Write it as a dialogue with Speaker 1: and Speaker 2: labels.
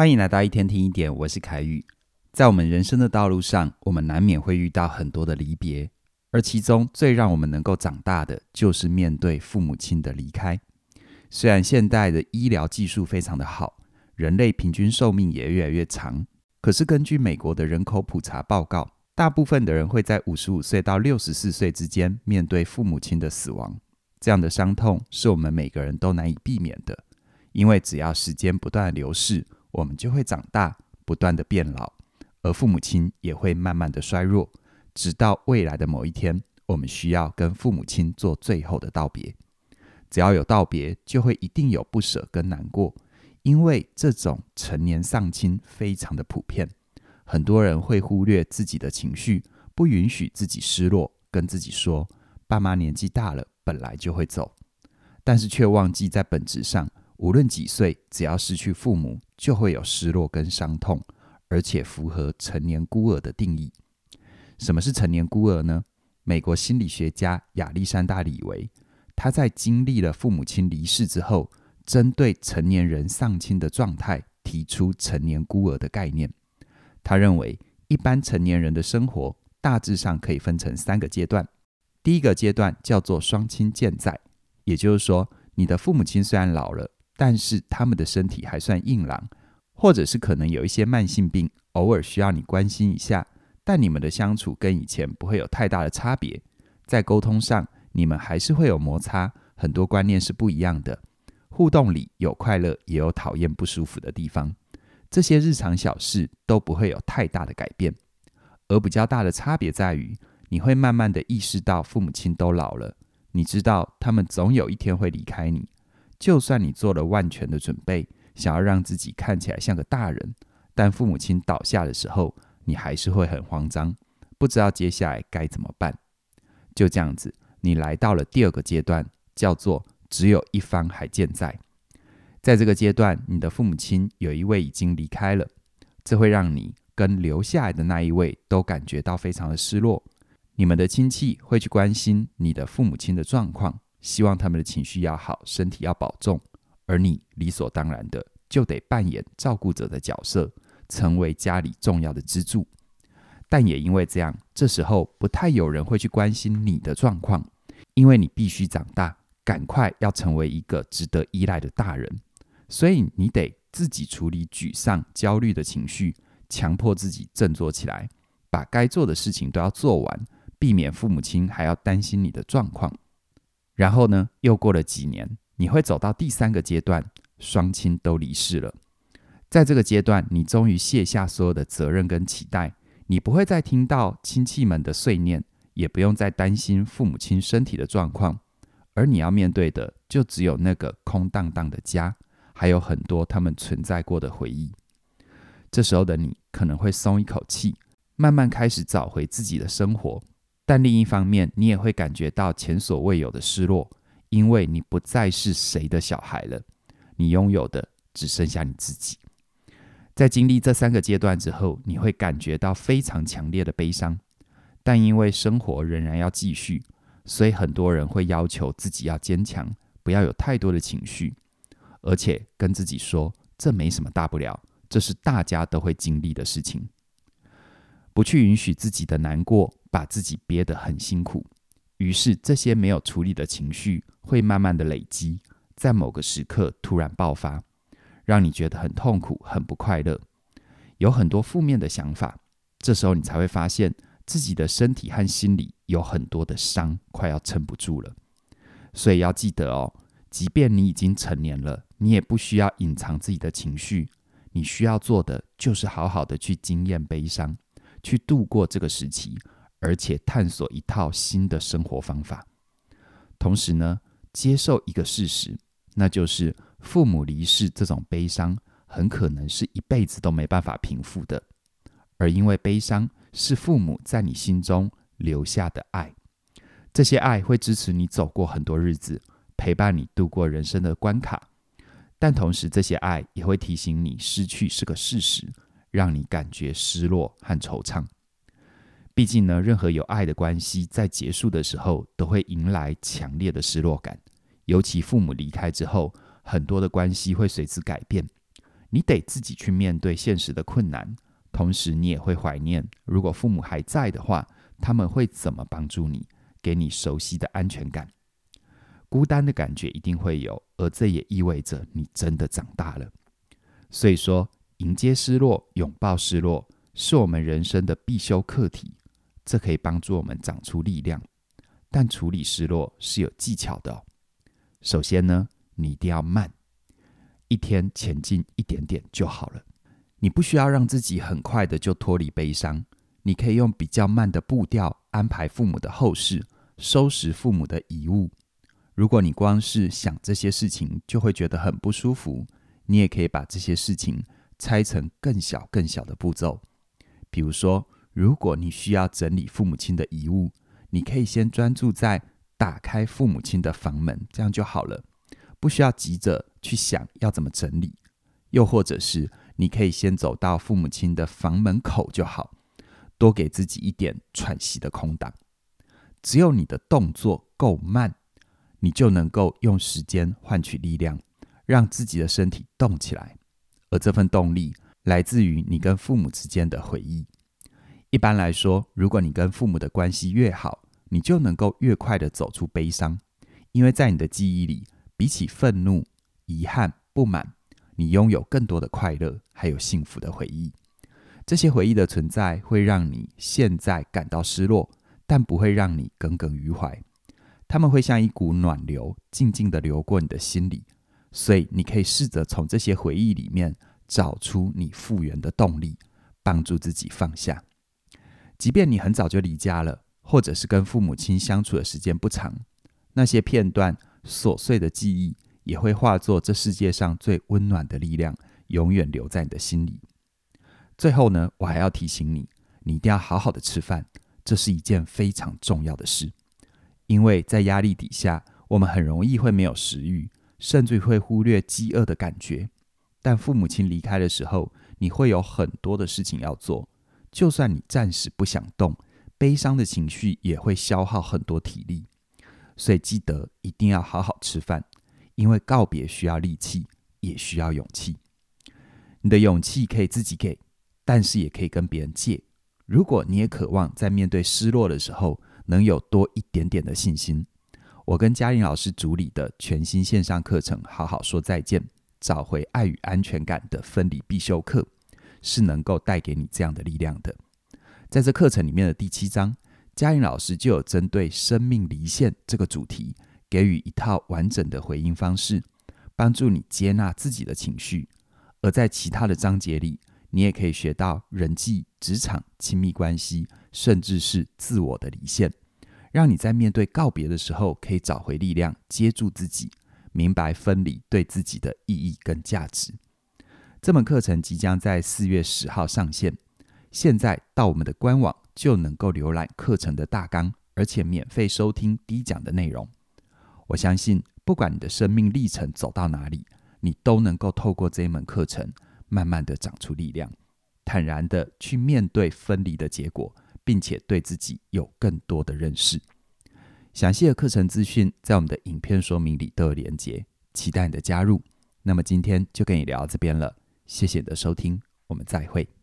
Speaker 1: 欢迎来到一天听一点，我是凯宇。在我们人生的道路上，我们难免会遇到很多的离别，而其中最让我们能够长大的，就是面对父母亲的离开。虽然现代的医疗技术非常的好，人类平均寿命也越来越长，可是根据美国的人口普查报告，大部分的人会在五十五岁到六十四岁之间面对父母亲的死亡。这样的伤痛是我们每个人都难以避免的，因为只要时间不断流逝，我们就会长大，不断的变老，而父母亲也会慢慢的衰弱，直到未来的某一天，我们需要跟父母亲做最后的道别。只要有道别，就会一定有不舍跟难过，因为这种成年丧亲非常的普遍，很多人会忽略自己的情绪，不允许自己失落，跟自己说，爸妈年纪大了，本来就会走，但是却忘记在本质上。无论几岁，只要失去父母，就会有失落跟伤痛，而且符合成年孤儿的定义。什么是成年孤儿呢？美国心理学家亚历山大·李维，他在经历了父母亲离世之后，针对成年人丧亲的状态，提出成年孤儿的概念。他认为，一般成年人的生活大致上可以分成三个阶段。第一个阶段叫做双亲健在，也就是说，你的父母亲虽然老了，但是他们的身体还算硬朗，或者是可能有一些慢性病，偶尔需要你关心一下。但你们的相处跟以前不会有太大的差别，在沟通上你们还是会有摩擦，很多观念是不一样的。互动里有快乐，也有讨厌不舒服的地方，这些日常小事都不会有太大的改变。而比较大的差别在于，你会慢慢的意识到父母亲都老了，你知道他们总有一天会离开你。就算你做了万全的准备，想要让自己看起来像个大人，但父母亲倒下的时候，你还是会很慌张，不知道接下来该怎么办。就这样子，你来到了第二个阶段，叫做只有一方还健在。在这个阶段，你的父母亲有一位已经离开了，这会让你跟留下来的那一位都感觉到非常的失落。你们的亲戚会去关心你的父母亲的状况。希望他们的情绪要好，身体要保重，而你理所当然的就得扮演照顾者的角色，成为家里重要的支柱。但也因为这样，这时候不太有人会去关心你的状况，因为你必须长大，赶快要成为一个值得依赖的大人，所以你得自己处理沮丧、焦虑的情绪，强迫自己振作起来，把该做的事情都要做完，避免父母亲还要担心你的状况。然后呢，又过了几年，你会走到第三个阶段，双亲都离世了。在这个阶段，你终于卸下所有的责任跟期待，你不会再听到亲戚们的碎念，也不用再担心父母亲身体的状况，而你要面对的就只有那个空荡荡的家，还有很多他们存在过的回忆。这时候的你可能会松一口气，慢慢开始找回自己的生活。但另一方面，你也会感觉到前所未有的失落，因为你不再是谁的小孩了，你拥有的只剩下你自己。在经历这三个阶段之后，你会感觉到非常强烈的悲伤，但因为生活仍然要继续，所以很多人会要求自己要坚强，不要有太多的情绪，而且跟自己说，这没什么大不了，这是大家都会经历的事情。不去允许自己的难过，把自己憋得很辛苦，于是这些没有处理的情绪会慢慢的累积，在某个时刻突然爆发，让你觉得很痛苦、很不快乐，有很多负面的想法。这时候你才会发现自己的身体和心里有很多的伤，快要撑不住了。所以要记得哦，即便你已经成年了，你也不需要隐藏自己的情绪，你需要做的就是好好的去经验悲伤。去度过这个时期，而且探索一套新的生活方法。同时呢，接受一个事实，那就是父母离世这种悲伤，很可能是一辈子都没办法平复的。而因为悲伤是父母在你心中留下的爱，这些爱会支持你走过很多日子，陪伴你度过人生的关卡。但同时，这些爱也会提醒你，失去是个事实。让你感觉失落和惆怅。毕竟呢，任何有爱的关系在结束的时候都会迎来强烈的失落感。尤其父母离开之后，很多的关系会随之改变。你得自己去面对现实的困难，同时你也会怀念，如果父母还在的话，他们会怎么帮助你，给你熟悉的安全感。孤单的感觉一定会有，而这也意味着你真的长大了。所以说，迎接失落，拥抱失落，是我们人生的必修课题。这可以帮助我们长出力量。但处理失落是有技巧的哦。首先呢，你一定要慢，一天前进一点点就好了。你不需要让自己很快的就脱离悲伤，你可以用比较慢的步调安排父母的后事，收拾父母的遗物。如果你光是想这些事情就会觉得很不舒服，你也可以把这些事情拆成更小更小的步骤。比如说，如果你需要整理父母亲的遗物，你可以先专注在打开父母亲的房门，这样就好了，不需要急着去想要怎么整理。又或者是你可以先走到父母亲的房门口就好，多给自己一点喘息的空档。只有你的动作够慢，你就能够用时间换取力量，让自己的身体动起来。而这份动力来自于你跟父母之间的回忆。一般来说，如果你跟父母的关系越好，你就能够越快地走出悲伤，因为在你的记忆里，比起愤怒、遗憾、不满，你拥有更多的快乐，还有幸福的回忆。这些回忆的存在会让你现在感到失落，但不会让你耿耿于怀。他们会像一股暖流，静静地流过你的心里，所以你可以试着从这些回忆里面找出你复原的动力，帮助自己放下。即便你很早就离家了，或者是跟父母亲相处的时间不长，那些片段琐碎的记忆也会化作这世界上最温暖的力量，永远留在你的心里。最后呢，我还要提醒你，你一定要好好的吃饭，这是一件非常重要的事。因为在压力底下，我们很容易会没有食欲，甚至会忽略饥饿的感觉。但父母亲离开的时候，你会有很多的事情要做。就算你暂时不想动，悲伤的情绪也会消耗很多体力，所以记得一定要好好吃饭，因为告别需要力气，也需要勇气。你的勇气可以自己给，但是也可以跟别人借。如果你也渴望在面对失落的时候能有多一点点的信心，我跟嘉玲老师主理的全新线上课程《好好说再见，找回爱与安全感的分离必修课》。是能够带给你这样的力量的。在这课程里面的第七章，嘉玲老师就有针对生命离线这个主题，给予一套完整的回应方式，帮助你接纳自己的情绪。而在其他的章节里，你也可以学到人际、职场、亲密关系，甚至是自我的离线，让你在面对告别的时候，可以找回力量，接住自己，明白分离对自己的意义跟价值。这门课程即将在四月十号上线，现在到我们的官网就能够浏览课程的大纲，而且免费收听低讲的内容。我相信，不管你的生命历程走到哪里，你都能够透过这一门课程，慢慢的长出力量，坦然的去面对分离的结果，并且对自己有更多的认识。详细的课程资讯在我们的影片说明里都有连结，期待你的加入。那么今天就跟你聊到这边了。谢谢你的收听，我们再会。